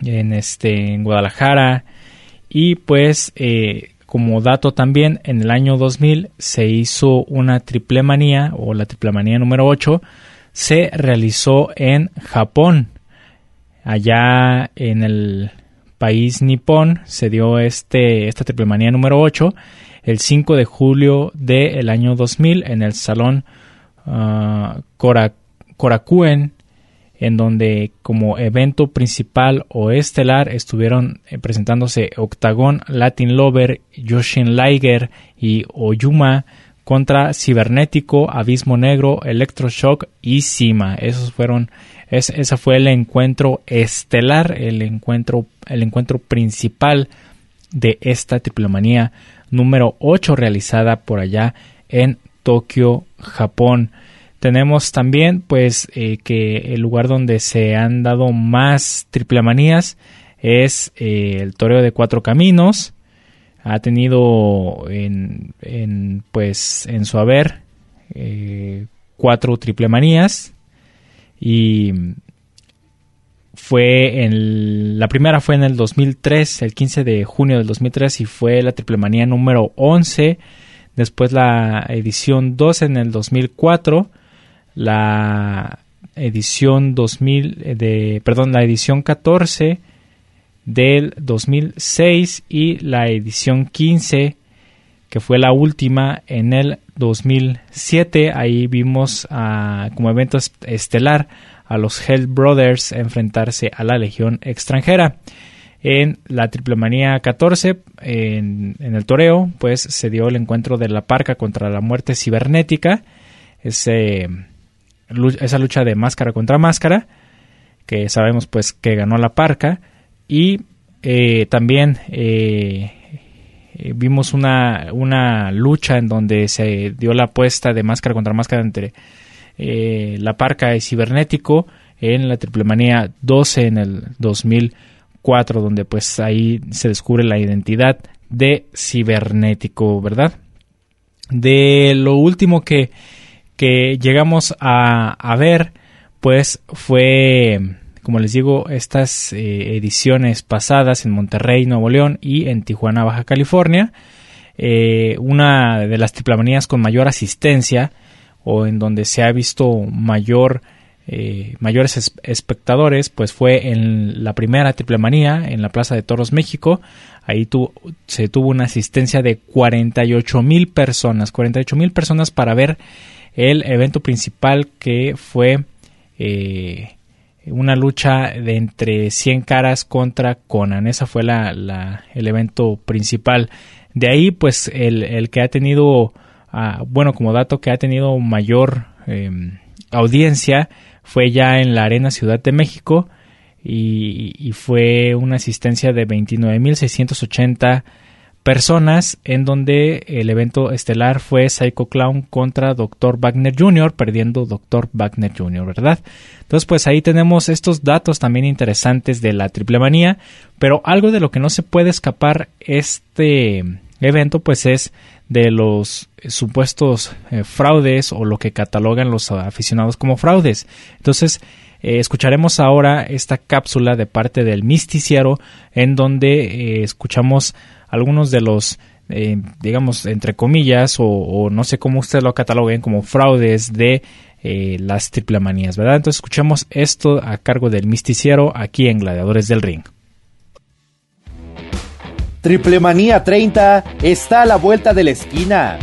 este, en Guadalajara. Y pues, eh, como dato también, en el año 2000 se hizo una triple manía, o la triple manía número 8, se realizó en Japón. Allá en el país nipón se dio este, esta triple manía número 8 el 5 de julio del año 2000 en el Salón uh, en donde como evento principal o estelar estuvieron eh, presentándose Octagon, Latin Lover, Yoshin Liger y Oyuma contra Cibernético, Abismo Negro, Electroshock y Sima. Esos fueron, ese fue el encuentro estelar, el encuentro, el encuentro principal de esta triplomanía número 8 realizada por allá en Tokio, Japón. Tenemos también pues eh, que el lugar donde se han dado más triplemanías es eh, el Toreo de Cuatro Caminos. Ha tenido en, pues en su haber eh, cuatro triple manías y fue en la primera fue en el 2003, el 15 de junio del 2003 y fue la triple manía número 11, después la edición 12 en el 2004, la edición 2000 de perdón, la edición 14 del 2006 y la edición 15 que fue la última en el 2007. Ahí vimos ah, como evento estelar a los Hell Brothers enfrentarse a la Legión extranjera. En la Triple Manía 14, en, el toreo, pues se dio el encuentro de la Parca contra la muerte cibernética. Ese, esa lucha de máscara contra máscara, que sabemos pues que ganó la Parca. Y eh, también eh, eh, vimos una, una lucha en donde se dio la apuesta de máscara contra máscara entre eh, la Parca y Cibernético en la Triplemanía 12 en el 2004, donde pues ahí se descubre la identidad de Cibernético, ¿verdad? De lo último que, que llegamos a, a ver, pues fue, como les digo, estas eh, ediciones pasadas en Monterrey, Nuevo León y en Tijuana, Baja California. Eh, una de las triplemanías con mayor asistencia o en donde se ha visto mayor eh, mayores espectadores pues fue en la primera triple manía en la Plaza de Toros México. Ahí se tuvo una asistencia de 48 mil personas 48 mil personas para ver el evento principal que fue eh, una lucha de entre 100 caras contra Conan. Esa fue la, el evento principal. De ahí pues el, el que ha tenido bueno, como dato que ha tenido mayor em, audiencia fue ya en la Arena Ciudad de México y, fue una asistencia de 29.680 personas en donde el evento estelar fue Psycho Clown contra Dr. Wagner Jr., perdiendo Dr. Wagner Jr., ¿verdad? Entonces pues ahí tenemos estos datos también interesantes de la triple manía, pero algo de lo que no se puede escapar este evento pues es de los supuestos eh, fraudes o lo que catalogan los aficionados como fraudes. Entonces, eh, escucharemos ahora esta cápsula de parte del misticiero en donde eh, escuchamos algunos de los digamos entre comillas o, no sé cómo ustedes lo cataloguen como fraudes de las triplemanías, ¿verdad? Entonces escuchemos esto a cargo del misticiero aquí en Gladiadores del Ring. Triplemanía 30 está a la vuelta de la esquina.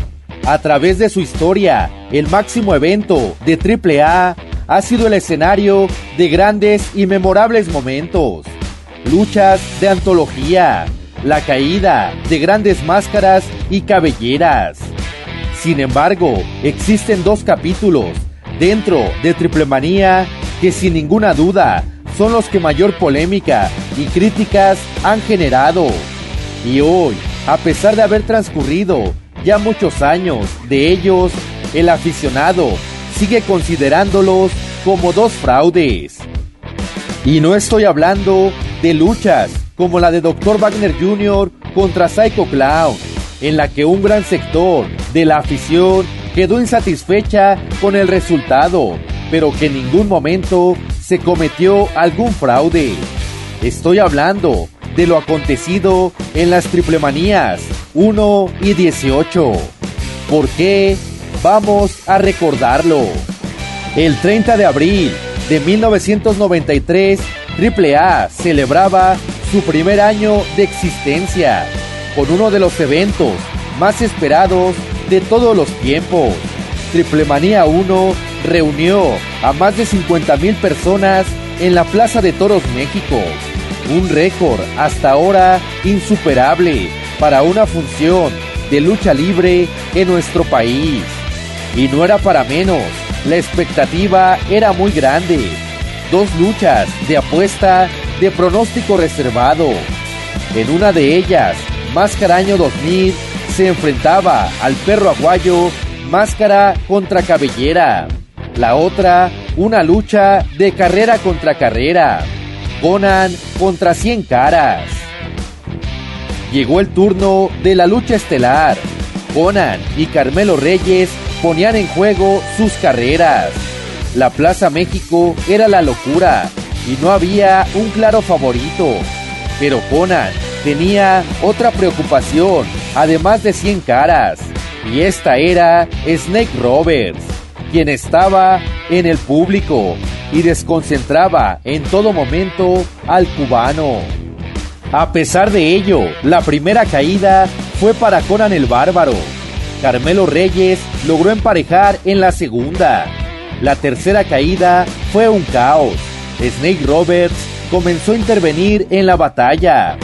A través de su historia, el máximo evento de AAA ha sido el escenario de grandes y memorables momentos. Luchas de antología, la caída de grandes máscaras y cabelleras. Sin embargo, existen dos capítulos dentro de Triplemanía que sin ninguna duda son los que mayor polémica y críticas han generado. Y hoy, a pesar de haber transcurrido ya muchos años de ellos, el aficionado sigue considerándolos como dos fraudes. Y no estoy hablando de luchas como la de Dr. Wagner Jr. contra Psycho Clown, en la que un gran sector de la afición quedó insatisfecha con el resultado, pero que en ningún momento se cometió algún fraude. Estoy hablando de lo acontecido en las triplemanías 1 y 18. ¿Por qué? Vamos a recordarlo. El 30 de abril de 1993, AAA celebraba su primer año de existencia con uno de los eventos más esperados de todos los tiempos. Triplemanía 1 reunió a más de 50 mil personas en la Plaza de Toros México un récord hasta ahora insuperable para una función de lucha libre en nuestro país. Y no era para menos, la expectativa era muy grande. Dos luchas de apuesta de pronóstico reservado. En una de ellas, Máscara Año 2000 se enfrentaba al perro aguayo Máscara contra Cabellera. La otra, una lucha de carrera contra carrera. Conan contra 100 caras. Llegó el turno de la lucha estelar. Conan y Carmelo Reyes ponían en juego sus carreras. La Plaza México era la locura y no había un claro favorito. Pero Conan tenía otra preocupación, además de 100 caras, y esta era Snake Roberts, quien estaba en el público y desconcentraba en todo momento al cubano. A pesar de ello, la primera caída fue para Conan el Bárbaro. Carmelo Reyes logró emparejar en la segunda. La tercera caída fue un caos. Snake Roberts comenzó a intervenir en la batalla.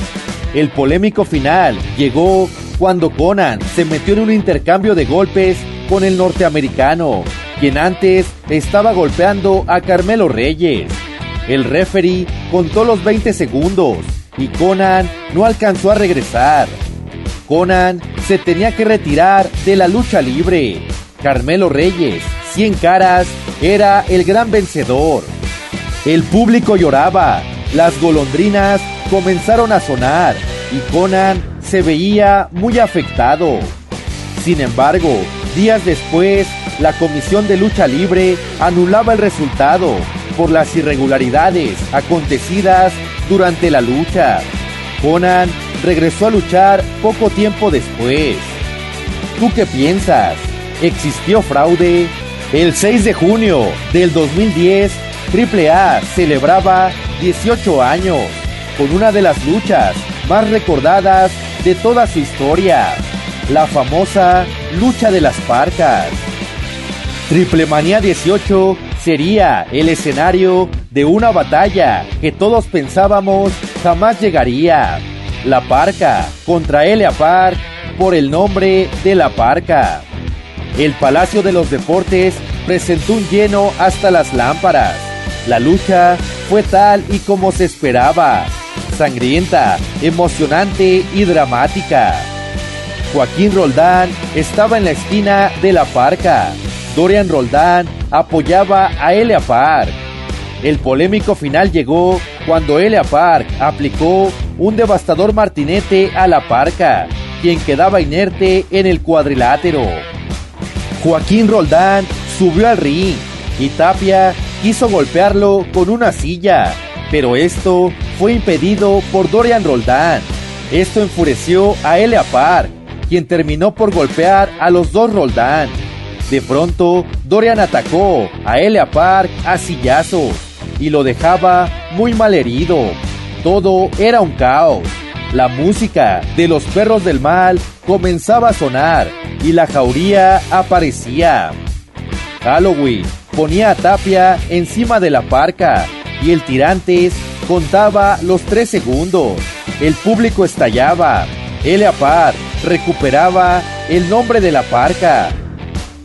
El polémico final llegó cuando Conan se metió en un intercambio de golpes con el norteamericano, quien antes estaba golpeando a Carmelo Reyes. El referee contó los 20 segundos y Conan no alcanzó a regresar. Conan se tenía que retirar de la lucha libre. Carmelo Reyes, 100 caras, era el gran vencedor. El público lloraba, las golondrinas comenzaron a sonar y Conan se veía muy afectado. Sin embargo, días después, la Comisión de Lucha Libre anulaba el resultado por las irregularidades acontecidas durante la lucha. Conan regresó a luchar poco tiempo después. ¿Tú qué piensas? ¿Existió fraude? El 6 de junio del 2010, AAA celebraba 18 años con una de las luchas más recordadas de toda su historia, la famosa lucha de las parcas. Triple Manía 18 sería el escenario de una batalla que todos pensábamos jamás llegaría. La Parca contra Elia Park por el nombre de La Parca. El Palacio de los Deportes presentó un lleno hasta las lámparas. La lucha fue tal y como se esperaba, sangrienta, emocionante y dramática. Joaquín Roldán estaba en la esquina de la parca. Dorian Roldán apoyaba a Elia Park. El polémico final llegó cuando Elia Park aplicó un devastador martinete a la parca, quien quedaba inerte en el cuadrilátero. Joaquín Roldán subió al ring y Tapia quiso golpearlo con una silla, pero esto fue impedido por Dorian Roldán. Esto enfureció a Elia Park, quien terminó por golpear a los dos Roldán. De pronto, Dorian atacó a Elia Park a sillazos y lo dejaba muy mal herido. Todo era un caos. La música de los perros del mal comenzaba a sonar y la jauría aparecía. Halloween ponía a Tapia encima de la parca y el tirantes contaba los tres segundos. El público estallaba. Elia Park recuperaba el nombre de la parca.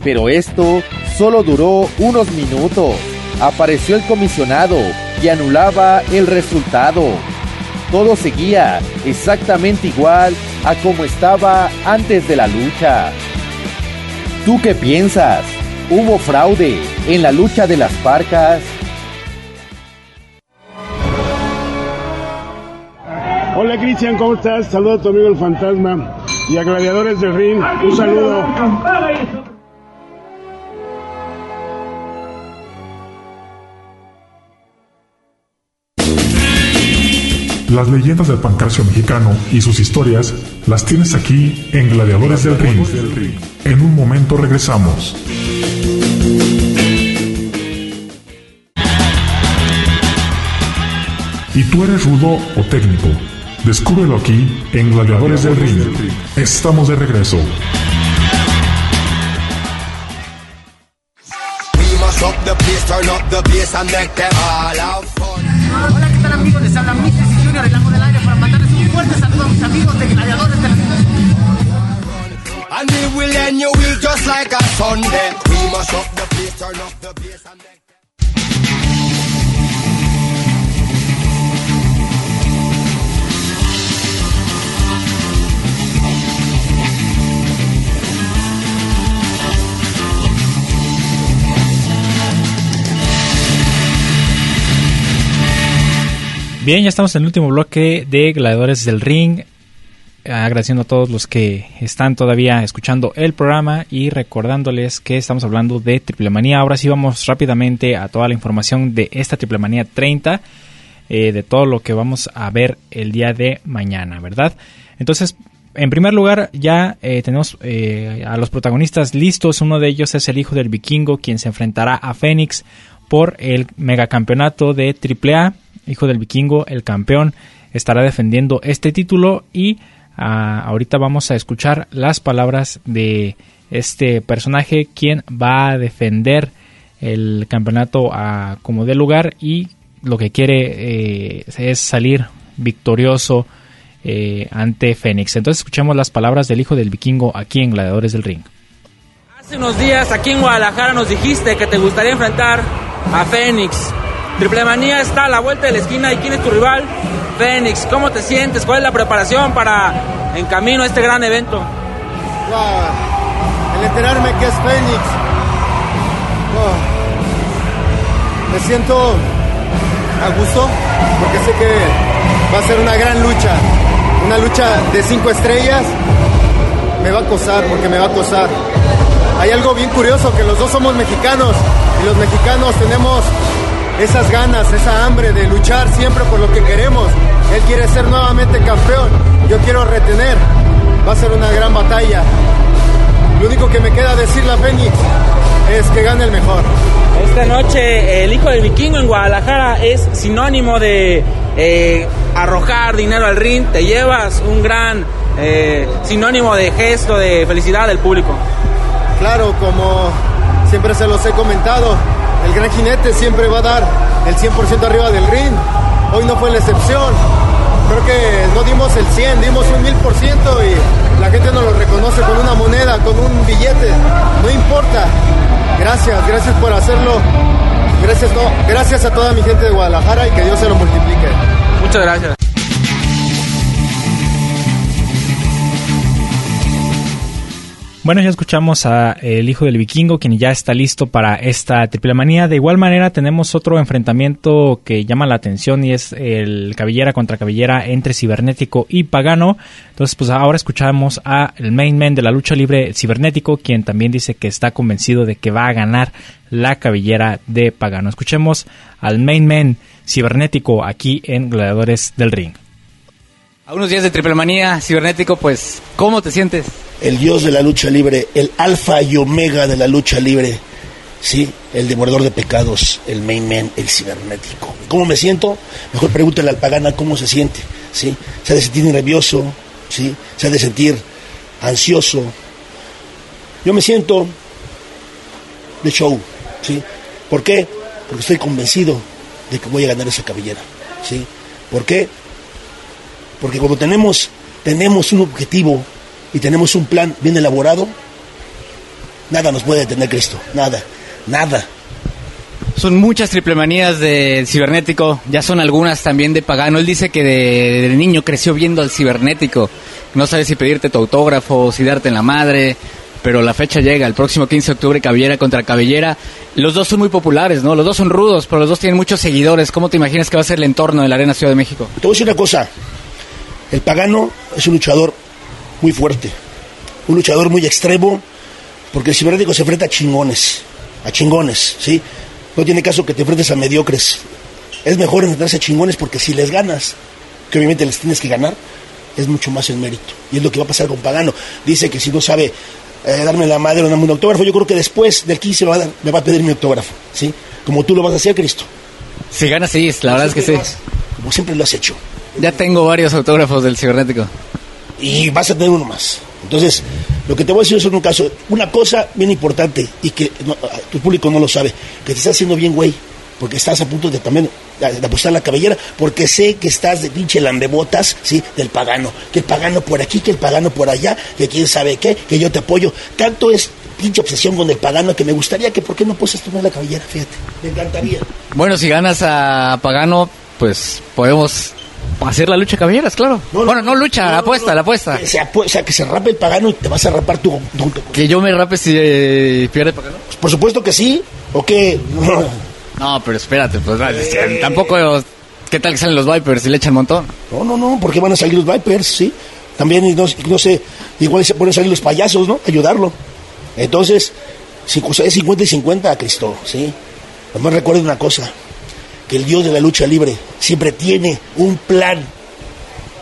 Pero esto solo duró unos minutos. Apareció el comisionado y anulaba el resultado. Todo seguía exactamente igual a como estaba antes de la lucha. ¿Tú qué piensas? ¿Hubo fraude en la lucha de las parcas? Hola Cristian, ¿cómo estás? Saludo a tu amigo el fantasma y a Gladiadores del Ring. Un saludo. Las leyendas del pancracio mexicano y sus historias las tienes aquí en Gladiadores del Ring. En un momento regresamos. ¿Y tú eres rudo o técnico? Descúbrelo aquí en Gladiadores del Ring. Estamos de regreso. Hola, ¿qué tal amigos? Les habla Mrs. Junior, el amo del aire, para mandarles un fuerte saludo a mis amigos de Gladiadores del And we will end your week just like a Sunday. We must up the place, turn up the bass and then... Bien, ya estamos en el último bloque de Gladiadores del Ring. agradeciendo a todos los que están todavía escuchando el programa y recordándoles que estamos hablando de Triple Manía. Ahora sí vamos rápidamente a toda la información de esta Triple Manía 30, eh, de todo lo que vamos a ver el día de mañana, ¿verdad? Entonces, en primer lugar, ya eh, tenemos eh, a los protagonistas listos. Uno de ellos es el hijo del vikingo, quien se enfrentará a Fénix por el megacampeonato de AAA. Hijo del vikingo, el campeón, estará defendiendo este título y ah, ahorita vamos a escuchar las palabras de este personaje, quien va a defender el campeonato a como de lugar y lo que quiere eh, es salir victorioso eh, ante Fénix. Entonces escuchamos las palabras del hijo del vikingo aquí en Gladiadores del Ring. Hace unos días aquí en Guadalajara nos dijiste que te gustaría enfrentar a Fénix. Triple Manía está a la vuelta de la esquina y ¿quién es tu rival? Fénix. ¿Cómo te sientes? ¿Cuál es la preparación para en camino a este gran evento? Wow. El enterarme que es Fénix. wow. Me siento a gusto porque sé que va a ser una gran lucha. Una lucha de cinco estrellas. Me va a acosar porque me va a acosar. Hay algo bien curioso que los dos somos mexicanos y los mexicanos tenemos esas ganas, esa hambre de luchar siempre por lo que queremos. Él quiere ser nuevamente campeón, yo quiero retener. Va a ser una gran batalla. Lo único que me queda decirle a Fénix es que gane el mejor. Esta noche el hijo del vikingo en Guadalajara es sinónimo de eh, arrojar dinero al ring. Te llevas un gran eh, sinónimo de gesto de felicidad del público. Claro, como siempre se los he comentado, el gran jinete siempre va a dar el 100% arriba del ring. Hoy no fue la excepción. Creo que no dimos el 100, dimos un 1000% y la gente nos lo reconoce con una moneda, con un billete. No importa. Gracias, gracias por hacerlo. Gracias, gracias a toda mi gente de Guadalajara y que Dios se lo multiplique. Muchas gracias. Bueno, ya escuchamos a el hijo del vikingo, quien ya está listo para esta triple manía. De igual manera, tenemos otro enfrentamiento que llama la atención y es el cabellera contra cabellera entre cibernético y pagano. Entonces, pues ahora escuchamos a el main man de la lucha libre cibernético, quien también dice que está convencido de que va a ganar la cabellera de pagano. Escuchemos al main man cibernético aquí en Gladiadores del Ring. A unos días de triple manía cibernético, pues, ¿cómo te sientes? el dios de la lucha libre, el alfa y omega de la lucha libre, ¿sí? El devorador de pecados, el main man, el cibernético. ¿Cómo me siento? Mejor pregúntale al pagana cómo se siente, ¿sí? Se ha de sentir nervioso, ¿sí? Se ha de sentir ansioso. Yo me siento de show, ¿sí? ¿Por qué? Porque estoy convencido de que voy a ganar esa cabellera, ¿sí? ¿Por qué? Porque cuando tenemos, tenemos un objetivo y tenemos un plan bien elaborado, nada nos puede detener Cristo, nada, nada. Son muchas triplemanías de cibernético, ya son algunas también de pagano. Él dice que de, de niño creció viendo al cibernético. No sabe si pedirte tu autógrafo, si darte en la madre, pero la fecha llega, el próximo 15 de octubre, cabellera contra cabellera. Los dos son muy populares, ¿no? Los dos son rudos, pero los dos tienen muchos seguidores. ¿Cómo te imaginas que va a ser el entorno de la Arena Ciudad de México? Te voy a decir una cosa, el pagano es un luchador muy fuerte, un luchador muy extremo, porque el cibernético se enfrenta a chingones, a chingones, ¿sí? No tiene caso que te enfrentes a mediocres. Es mejor enfrentarse a chingones porque si les ganas, que obviamente les tienes que ganar, es mucho más el mérito. Y es lo que va a pasar con Pagano. Dice que si no sabe eh, darme la madre o darme un autógrafo, yo creo que después del 15 me va, a dar- me va a pedir mi autógrafo, ¿sí? Como tú lo vas a hacer, Cristo. Si ganas, sí, la verdad es que sí. Como siempre lo has hecho. Ya tengo varios autógrafos del cibernético. y vas a tener uno más. Entonces, lo que te voy a decir es un caso, una cosa bien importante y que no, tu público no lo sabe, que te estás haciendo bien, güey, porque estás a punto de también de, apostar la cabellera, porque sé que estás de pinche lambebotas, ¿sí? Del pagano, que el pagano por aquí, que el pagano por allá, que quién sabe qué, que yo te apoyo. Tanto es pinche obsesión con el pagano que me gustaría que, ¿por qué no puedes tomar la cabellera? Fíjate, me encantaría. Bueno, si ganas a Pagano, pues podemos hacer la lucha de cabelleras, claro. bueno, no lucha, la apuesta, la apuesta. Que se o sea, que se rape el pagano y te vas a rapar tú. tú- tú- Que yo me rape si eh, pierde Pagano. Por supuesto que sí, o que... No, pero espérate, pues tampoco... ¿Qué tal que salen los Vipers y le echan un montón? No, no, no, porque van a salir los Vipers, ¿sí? También, no, no sé, igual se pueden salir los payasos, ¿no? Ayudarlo. Entonces, cincu- es 50 y 50, Cristo, ¿sí? Nomás recuerden una cosa, que el Dios de la lucha libre siempre tiene un plan,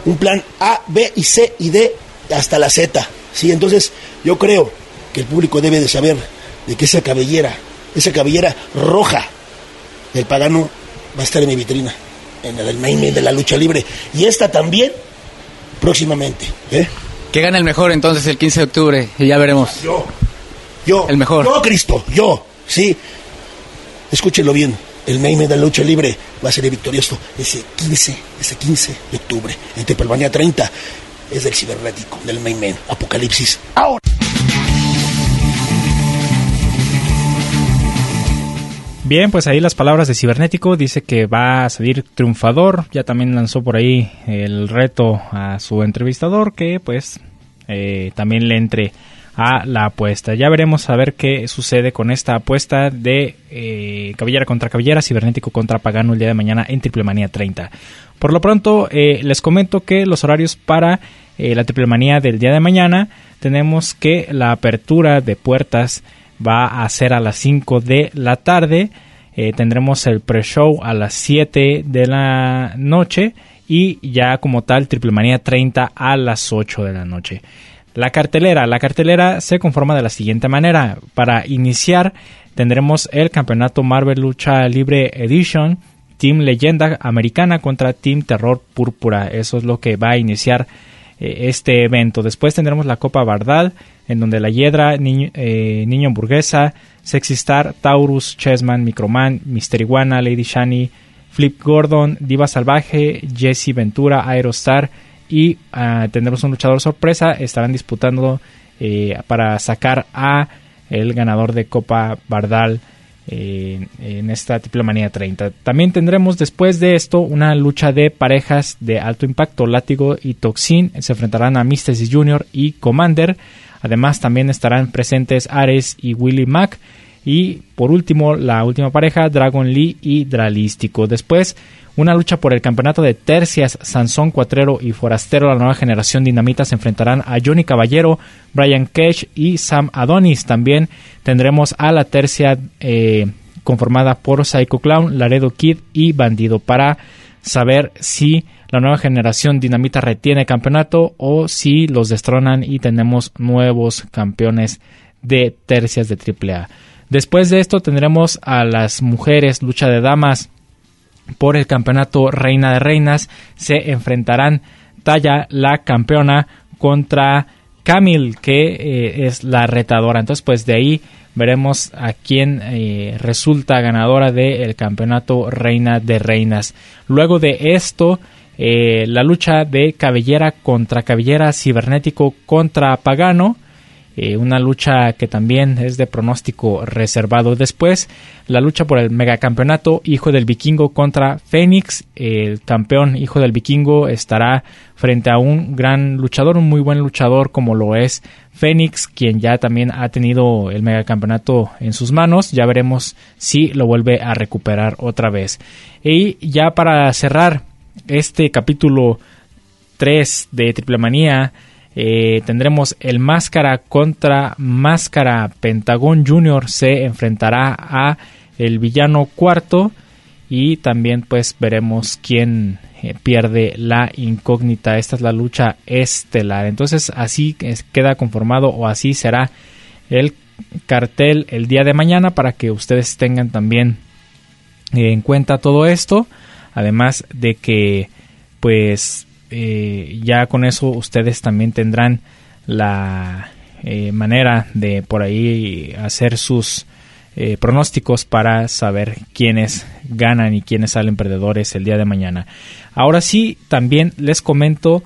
un plan A, B y C y D hasta la Z, ¿sí? Entonces, yo creo que el público debe de saber de que esa cabellera, esa cabellera roja del pagano va a estar en mi vitrina, en el main de la lucha libre. Y esta también, próximamente, ¿eh? Que gana el mejor entonces el 15 de octubre y ya veremos. Yo. Yo. El mejor. Yo, Cristo, yo. Sí. Escúchenlo bien. El main de lucha libre va a ser victorioso ese 15, ese 15 de octubre. En Tepelmanía 30 es del cibernético, del main. Apocalipsis. Ahora. Bien, pues ahí las palabras de Cibernético. Dice que va a salir triunfador. Ya también lanzó por ahí el reto a su entrevistador que pues eh, también le entre a la apuesta. Ya veremos a ver qué sucede con esta apuesta de eh, cabellera contra cabellera, cibernético contra pagano el día de mañana en Triple Manía 30. Por lo pronto, eh, les comento que los horarios para eh, la Triple Manía del día de mañana tenemos que la apertura de puertas va a ser a las 5 de la tarde. Eh, tendremos el pre-show a las 7 de la noche y ya como tal Triple Manía 30 a las 8 de la noche. La cartelera, la cartelera se conforma de la siguiente manera. Para iniciar tendremos el campeonato Marvel Lucha Libre Edition, Team Leyenda Americana contra Team Terror Púrpura. Eso es lo que va a iniciar eh, este evento. Después tendremos la Copa Bardal, en donde la Hiedra, Niño, eh, Niño Hamburguesa, Sexy Star, Taurus, Chessman, Microman, Mister Iguana, Lady Shani, Flip Gordon, Diva Salvaje, Jesse Ventura, Aerostar y ah, tendremos un luchador sorpresa. Estarán disputando eh, para sacar a el ganador de Copa Bardal eh, en esta Triple Manía 30. También tendremos después de esto una lucha de parejas de alto impacto. Látigo y Toxin se enfrentarán a Mysticis Jr. y Commander. Además también estarán presentes Ares y Willy Mack. Y por último, la última pareja, Dragon Lee y Dralístico. Después, una lucha por el campeonato de tercias. Sansón Cuatrero y Forastero, la nueva generación dinamita, se enfrentarán a Johnny Caballero, Brian Cage y Sam Adonis. También tendremos a la tercia eh, conformada por Psycho Clown, Laredo Kid y Bandido para saber si la nueva generación dinamita retiene campeonato o si los destronan y tenemos nuevos campeones de tercias de AAA. Después de esto tendremos a las mujeres lucha de damas por el campeonato Reina de Reinas. Se enfrentarán Taya, la campeona, contra Camille, que eh, es la retadora. Entonces, pues de ahí veremos a quién eh, resulta ganadora del campeonato Reina de Reinas. Luego de esto, eh, la lucha de cabellera contra cabellera, cibernético contra pagano. Eh, una lucha que también es de pronóstico reservado. Después, la lucha por el megacampeonato Hijo del Vikingo contra Fénix. El campeón Hijo del Vikingo estará frente a un gran luchador, un muy buen luchador como lo es Fénix, quien ya también ha tenido el megacampeonato en sus manos. Ya veremos si lo vuelve a recuperar otra vez. Y ya para cerrar este capítulo 3 de Triple Manía, eh, tendremos el Máscara contra Máscara. Pentagón Junior se enfrentará a el villano cuarto. Y también pues veremos quién eh, pierde la incógnita. Esta es la lucha estelar. Entonces así queda conformado o así será el cartel el día de mañana para que ustedes tengan también eh, en cuenta todo esto. Además de que pues eh, ya con eso ustedes también tendrán la eh, manera de por ahí hacer sus eh, pronósticos para saber quiénes ganan y quiénes salen perdedores el día de mañana. Ahora sí, también les comento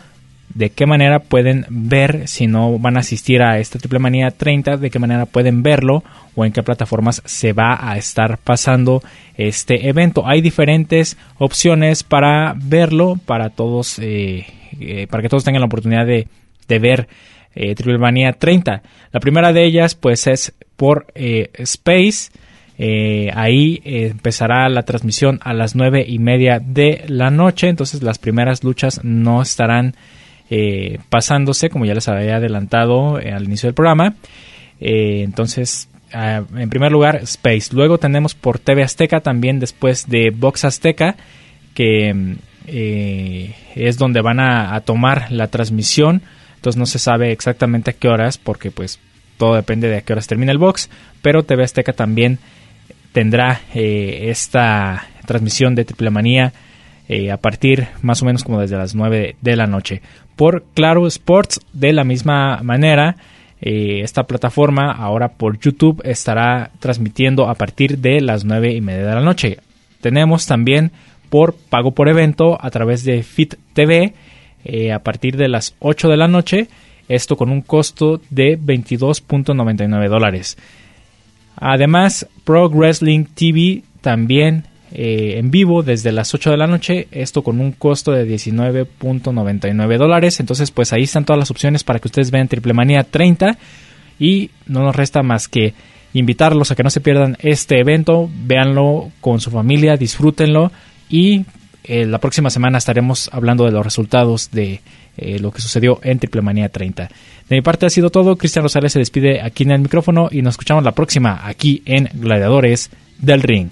de qué manera pueden ver si no van a asistir a esta Triple Manía 30, de qué manera pueden verlo o en qué plataformas se va a estar pasando este evento. Hay diferentes opciones para verlo, para todos, eh, eh, para que todos tengan la oportunidad de, ver eh, Triple Manía 30. La primera de ellas, pues, es por eh, Space. Ahí empezará la transmisión a las nueve y media de la noche. Entonces, las primeras luchas no estarán eh, pasándose, como ya les había adelantado eh, al inicio del programa. Eh, entonces, ah, en primer lugar, Space. Luego tenemos por TV Azteca también después de Box Azteca, que mm, eh, es donde van a, tomar la transmisión. Entonces no se sabe exactamente a qué horas, porque pues todo depende de a qué horas termina el box. Pero TV Azteca también tendrá esta transmisión de Triple Manía a partir más o menos como desde las 9 de la noche. Por Claro Sports, de la misma manera, eh, esta plataforma ahora por YouTube estará transmitiendo a partir de las 9 y media de la noche. Tenemos también por pago por evento a través de Fit TV eh, a partir de las 8 de la noche, esto con un costo de 22.99 dólares. Además, Pro Wrestling TV también eh, en vivo desde las 8 de la noche, esto con un costo de 19.99 dólares. Entonces, pues ahí están todas las opciones para que ustedes vean Triple Manía 30 y no nos resta más que invitarlos a que no se pierdan este evento, véanlo con su familia, disfrútenlo y eh, la próxima semana estaremos hablando de los resultados de eh, lo que sucedió en Triple Manía 30. De mi parte ha sido todo, Cristian Rosales se despide aquí en el micrófono y nos escuchamos la próxima aquí en Gladiadores del Ring.